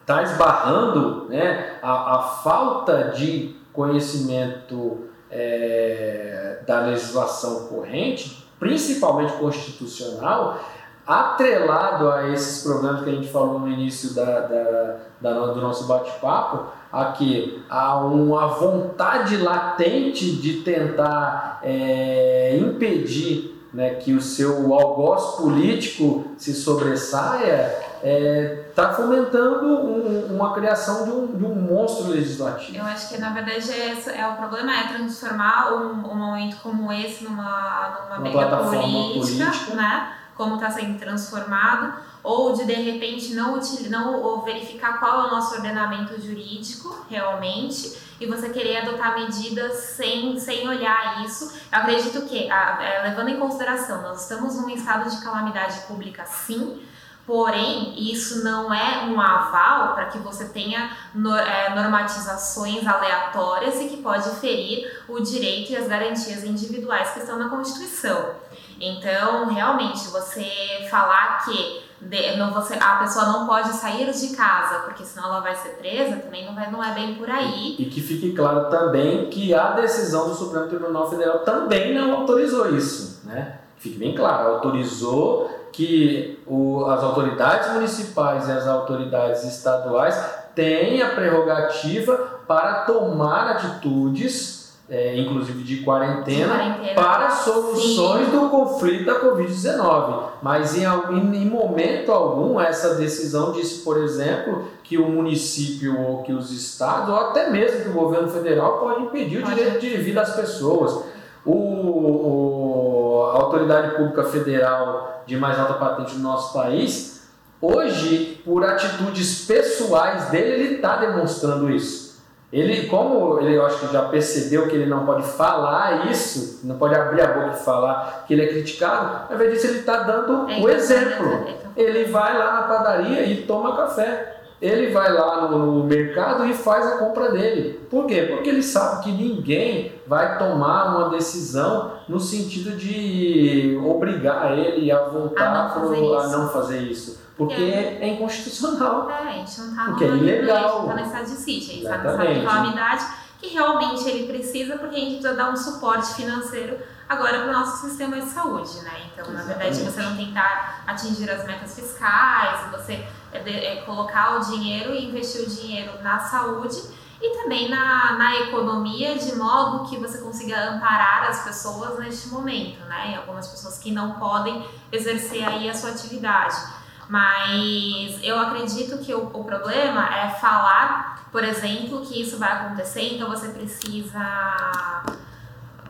está esbarrando né, a, a falta de conhecimento é, da legislação corrente, principalmente constitucional, atrelado a esses problemas que a gente falou no início da, da, da do nosso bate-papo, aqui há uma vontade latente de tentar é, impedir né, que o seu algoz político se sobressaia, está é, tá fomentando um, uma criação de um, de um, monstro legislativo. Eu acho que na verdade é, é o problema é transformar um, um momento como esse numa, numa briga política, política, né? Como está sendo transformado, ou de de repente não, não verificar qual é o nosso ordenamento jurídico realmente e você querer adotar medidas sem, sem olhar isso. Eu acredito que, é, levando em consideração, nós estamos num estado de calamidade pública, sim, Porém, isso não é um aval para que você tenha é, normatizações aleatórias e que pode ferir o direito e as garantias individuais que estão na Constituição. Então, realmente, você falar que de, não, você, a pessoa não pode sair de casa, porque senão ela vai ser presa, também não, vai, não é bem por aí. E, e que fique claro também que a decisão do Supremo Tribunal Federal também não autorizou isso, né? Fique bem claro, autorizou que o, as autoridades municipais e as autoridades estaduais têm a prerrogativa para tomar atitudes é, inclusive de quarentena, de quarentena, para soluções sim. do conflito da Covid-19. Mas em, em, momento algum, essa decisão disse, por exemplo, que o município ou que os estados, ou até mesmo que o governo federal, pode impedir pode. o direito de vir das pessoas. O, o, a autoridade pública federal de mais alta patente do nosso país, hoje, por atitudes pessoais dele, ele está demonstrando isso. Ele, como ele eu acho que já percebeu que ele não pode falar isso, não pode abrir a boca e falar que ele é criticado, ao invés disso ele está dando é, o exemplo. Ele vai lá na padaria e toma café. ele vai lá no, no, mercado e faz a compra dele. Por quê? Porque ele sabe que ninguém vai tomar uma decisão no sentido de obrigar ele a voltar a não fazer, a não fazer isso. Porque é, é inconstitucional. É, a gente não está porque é ilegal. está no estado de sítio, a gente está no estado de calamidade que realmente ele precisa, porque a gente precisa dar um suporte financeiro agora para o nosso sistema de saúde, né? Então, Exatamente. na verdade, você não tentar atingir as metas fiscais, você é, é, colocar o dinheiro e investir o dinheiro na saúde e também na, na economia, de modo que você consiga amparar as pessoas neste momento, né? E algumas pessoas que não podem exercer aí a sua atividade. Mas eu acredito que o, o problema é falar, por exemplo, que isso vai acontecer, então você precisa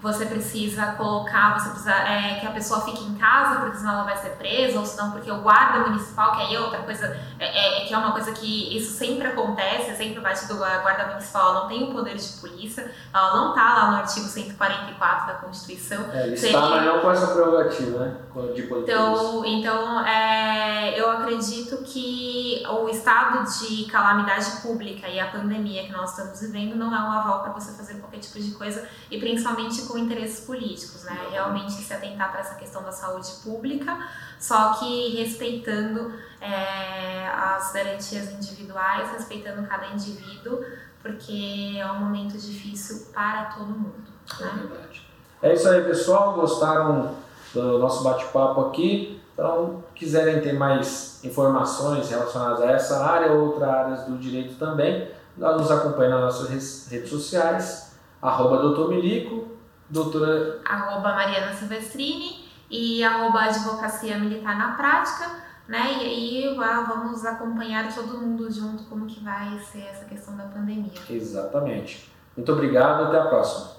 você precisa colocar, você precisa é, que a pessoa fique em casa, porque senão ela vai ser presa, ou senão porque o guarda municipal, que aí é outra coisa, é, é, que é uma coisa que isso sempre acontece, sempre bate do guarda municipal, ela não tem o poder de polícia, ela não está lá no artigo 144 da Constituição. É, ele está, mas não com essa prerrogativa, né? De poder então, então é, eu acredito que o estado de calamidade pública e a pandemia que nós estamos vivendo não é um aval para você fazer qualquer tipo de coisa, e principalmente com interesses políticos, né? Realmente se atentar para essa questão da saúde pública, só que respeitando é, as garantias individuais, respeitando cada indivíduo, porque é um momento difícil para todo mundo. Né? É verdade. É isso aí, pessoal. Gostaram do nosso bate-papo aqui? Então, quiserem ter mais informações relacionadas a essa área ou outras áreas do direito também, nos acompanhe nas nossas redes sociais, arroba doutor Milico, doutora... Arroba Mariana Silvestrini e arroba Advocacia Militar na Prática, né? E aí vamos acompanhar todo mundo junto como que vai ser essa questão da pandemia. Exatamente. Muito obrigado, até a próxima.